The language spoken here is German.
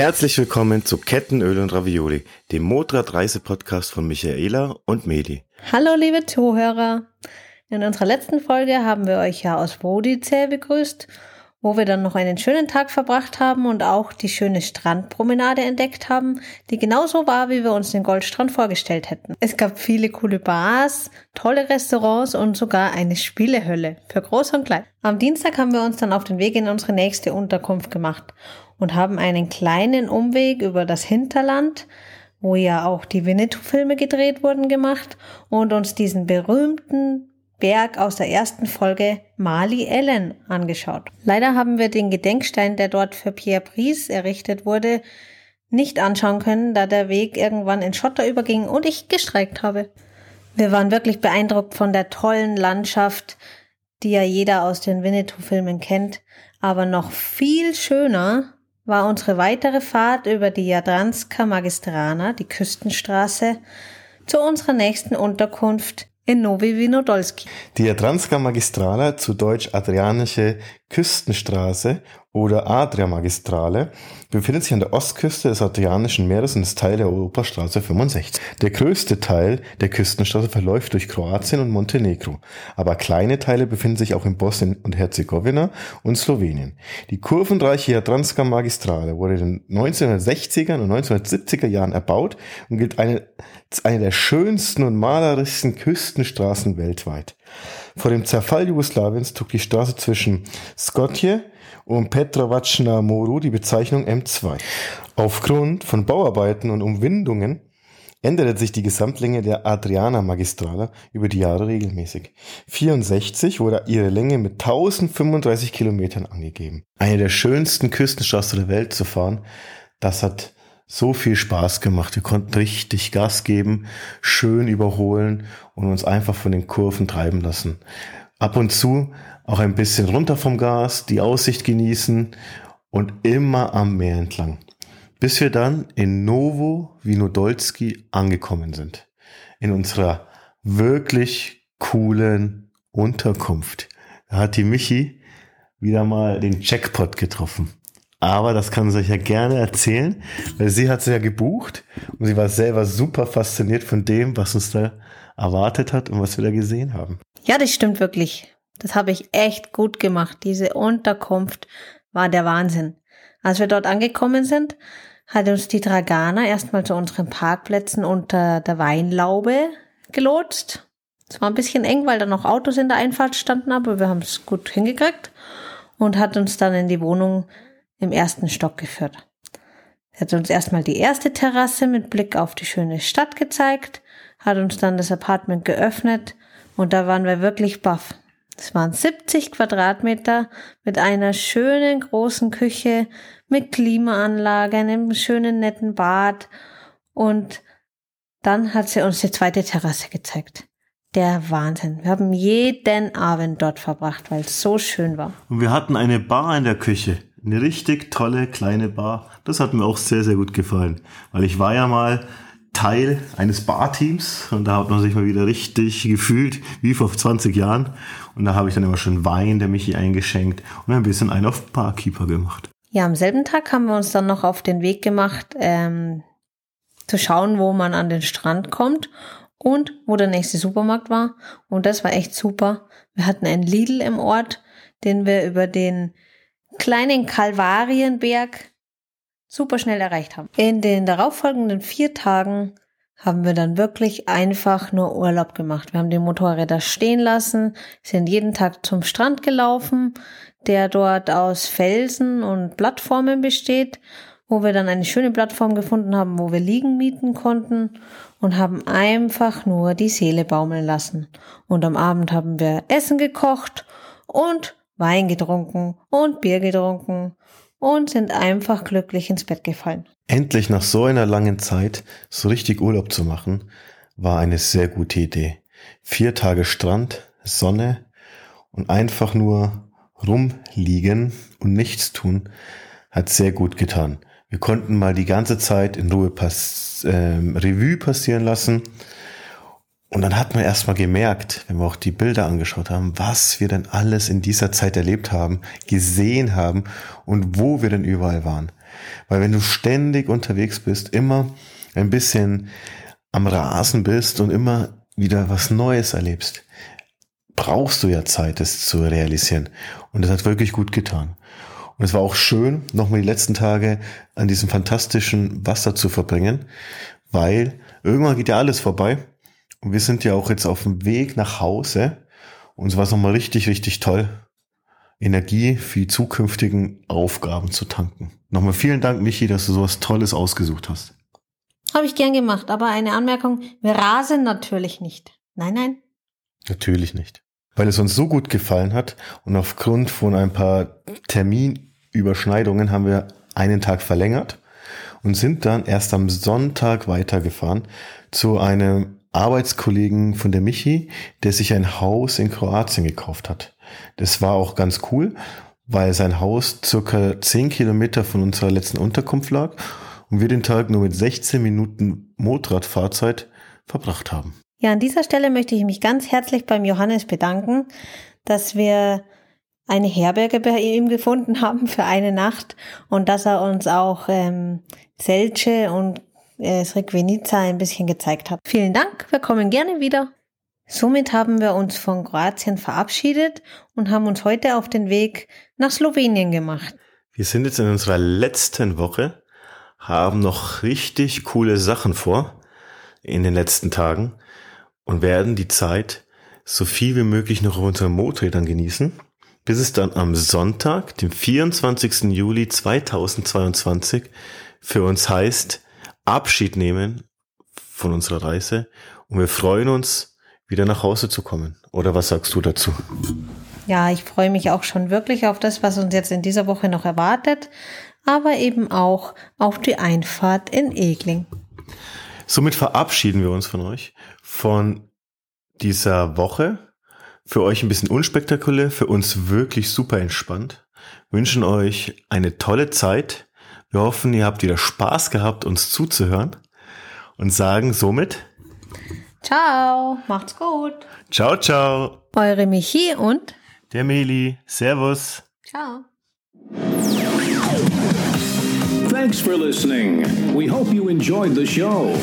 Herzlich willkommen zu Kettenöl und Ravioli, dem Motrad Reise-Podcast von Michaela und Medi. Hallo liebe Zuhörer. In unserer letzten Folge haben wir euch ja aus Brodizell begrüßt, wo wir dann noch einen schönen Tag verbracht haben und auch die schöne Strandpromenade entdeckt haben, die genauso war, wie wir uns den Goldstrand vorgestellt hätten. Es gab viele coole Bars, tolle Restaurants und sogar eine Spielehölle für Groß und Klein. Am Dienstag haben wir uns dann auf den Weg in unsere nächste Unterkunft gemacht und haben einen kleinen Umweg über das Hinterland, wo ja auch die Winnetou-Filme gedreht wurden, gemacht und uns diesen berühmten Berg aus der ersten Folge Mali Ellen angeschaut. Leider haben wir den Gedenkstein, der dort für Pierre Brice errichtet wurde, nicht anschauen können, da der Weg irgendwann in Schotter überging und ich gestreikt habe. Wir waren wirklich beeindruckt von der tollen Landschaft, die ja jeder aus den Winnetou-Filmen kennt, aber noch viel schöner war unsere weitere Fahrt über die Jadranska Magistrana, die Küstenstraße, zu unserer nächsten Unterkunft in Novi Vinodolski. Die Jadranska Magistrala, zu Deutsch Adrianische Küstenstraße oder Adria Magistrale, befindet sich an der Ostküste des Adrianischen Meeres und ist Teil der Europastraße 65. Der größte Teil der Küstenstraße verläuft durch Kroatien und Montenegro, aber kleine Teile befinden sich auch in Bosnien und Herzegowina und Slowenien. Die kurvenreiche Jadranska Magistrale wurde in den 1960er und 1970er Jahren erbaut und gilt eine, als eine der schönsten und malerischsten Küstenstraßen weltweit. Vor dem Zerfall Jugoslawiens trug die Straße zwischen Skopje und Petrovac na Moru die Bezeichnung M2. Aufgrund von Bauarbeiten und Umwindungen änderte sich die Gesamtlänge der Adriana Magistrala über die Jahre regelmäßig. 64 wurde ihre Länge mit 1035 Kilometern angegeben. Eine der schönsten Küstenstraßen der Welt zu fahren, das hat so viel Spaß gemacht. Wir konnten richtig Gas geben, schön überholen und uns einfach von den Kurven treiben lassen. Ab und zu auch ein bisschen runter vom Gas, die Aussicht genießen und immer am Meer entlang. Bis wir dann in Novo Vinodolski angekommen sind. In unserer wirklich coolen Unterkunft. Da hat die Michi wieder mal den Jackpot getroffen. Aber das kann sie euch ja gerne erzählen, weil sie hat sie ja gebucht und sie war selber super fasziniert von dem, was uns da erwartet hat und was wir da gesehen haben. Ja, das stimmt wirklich. Das habe ich echt gut gemacht. Diese Unterkunft war der Wahnsinn. Als wir dort angekommen sind, hat uns die Dragana erstmal zu unseren Parkplätzen unter der Weinlaube gelotst. Es war ein bisschen eng, weil da noch Autos in der Einfahrt standen, aber wir haben es gut hingekriegt und hat uns dann in die Wohnung im ersten Stock geführt. Er hat uns erstmal die erste Terrasse mit Blick auf die schöne Stadt gezeigt, hat uns dann das Apartment geöffnet und da waren wir wirklich baff. Es waren 70 Quadratmeter mit einer schönen großen Küche, mit Klimaanlage, einem schönen netten Bad und dann hat sie uns die zweite Terrasse gezeigt. Der Wahnsinn. Wir haben jeden Abend dort verbracht, weil es so schön war. Und wir hatten eine Bar in der Küche. Eine richtig tolle kleine Bar. Das hat mir auch sehr, sehr gut gefallen. Weil ich war ja mal Teil eines Barteams und da hat man sich mal wieder richtig gefühlt, wie vor 20 Jahren. Und da habe ich dann immer schon Wein der Michi eingeschenkt und ein bisschen einen auf Barkeeper gemacht. Ja, am selben Tag haben wir uns dann noch auf den Weg gemacht, ähm, zu schauen, wo man an den Strand kommt und wo der nächste Supermarkt war. Und das war echt super. Wir hatten einen Lidl im Ort, den wir über den kleinen Kalvarienberg super schnell erreicht haben. In den darauffolgenden vier Tagen haben wir dann wirklich einfach nur Urlaub gemacht. Wir haben die Motorräder stehen lassen, sind jeden Tag zum Strand gelaufen, der dort aus Felsen und Plattformen besteht, wo wir dann eine schöne Plattform gefunden haben, wo wir liegen mieten konnten und haben einfach nur die Seele baumeln lassen. Und am Abend haben wir Essen gekocht und Wein getrunken und Bier getrunken und sind einfach glücklich ins Bett gefallen. Endlich nach so einer langen Zeit so richtig Urlaub zu machen, war eine sehr gute Idee. Vier Tage Strand, Sonne und einfach nur rumliegen und nichts tun, hat sehr gut getan. Wir konnten mal die ganze Zeit in Ruhe pass äh, Revue passieren lassen und dann hat man erstmal gemerkt, wenn wir auch die Bilder angeschaut haben, was wir denn alles in dieser Zeit erlebt haben, gesehen haben und wo wir denn überall waren. Weil wenn du ständig unterwegs bist, immer ein bisschen am Rasen bist und immer wieder was Neues erlebst, brauchst du ja Zeit, das zu realisieren. Und das hat wirklich gut getan. Und es war auch schön, nochmal die letzten Tage an diesem fantastischen Wasser zu verbringen, weil irgendwann geht ja alles vorbei. Und wir sind ja auch jetzt auf dem Weg nach Hause. Und es war nochmal richtig, richtig toll, Energie für die zukünftigen Aufgaben zu tanken. Nochmal vielen Dank, Michi, dass du sowas Tolles ausgesucht hast. Habe ich gern gemacht, aber eine Anmerkung, wir rasen natürlich nicht. Nein, nein. Natürlich nicht. Weil es uns so gut gefallen hat und aufgrund von ein paar Terminüberschneidungen haben wir einen Tag verlängert und sind dann erst am Sonntag weitergefahren zu einem Arbeitskollegen von der Michi, der sich ein Haus in Kroatien gekauft hat. Das war auch ganz cool, weil sein Haus circa 10 Kilometer von unserer letzten Unterkunft lag und wir den Tag nur mit 16 Minuten Motorradfahrzeit verbracht haben. Ja, an dieser Stelle möchte ich mich ganz herzlich beim Johannes bedanken, dass wir eine Herberge bei ihm gefunden haben für eine Nacht und dass er uns auch ähm, Selce und äh, ein bisschen gezeigt hat. Vielen Dank, wir kommen gerne wieder. Somit haben wir uns von Kroatien verabschiedet und haben uns heute auf den Weg nach Slowenien gemacht. Wir sind jetzt in unserer letzten Woche, haben noch richtig coole Sachen vor in den letzten Tagen und werden die Zeit so viel wie möglich noch auf unseren Motorrädern genießen bis es dann am Sonntag, dem 24. Juli 2022, für uns heißt, Abschied nehmen von unserer Reise und wir freuen uns, wieder nach Hause zu kommen. Oder was sagst du dazu? Ja, ich freue mich auch schon wirklich auf das, was uns jetzt in dieser Woche noch erwartet, aber eben auch auf die Einfahrt in Egling. Somit verabschieden wir uns von euch, von dieser Woche für euch ein bisschen unspektakulär, für uns wirklich super entspannt. Wünschen euch eine tolle Zeit. Wir hoffen, ihr habt wieder Spaß gehabt, uns zuzuhören und sagen somit Ciao, macht's gut. Ciao, ciao. Eure Michi und der Meli. Servus. Ciao. Thanks for listening. We hope you enjoyed the show.